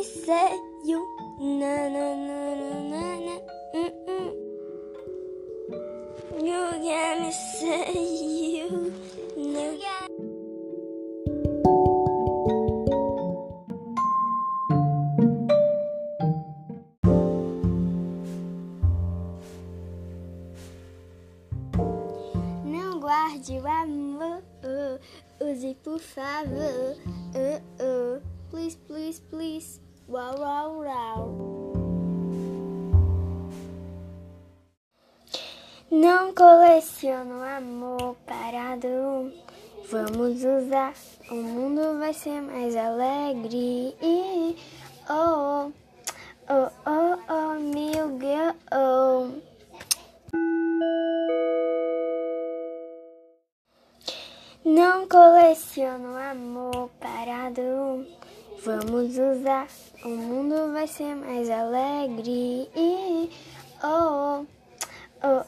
Me mistério. Na, na, na, na, na, na. Uh-uh. Hum, hum. You got é me say you. No. Não guarde o amor. Use por favor. Oh, oh. Please, please, please. Wow, wow, wow. Não coleciono amor parado. Vamos usar, o mundo vai ser mais alegre. Oh, oh, oh, oh, meu girl. Oh. Não coleciono amor parado. Vamos usar, o mundo vai ser mais alegre. Oh, oh, oh,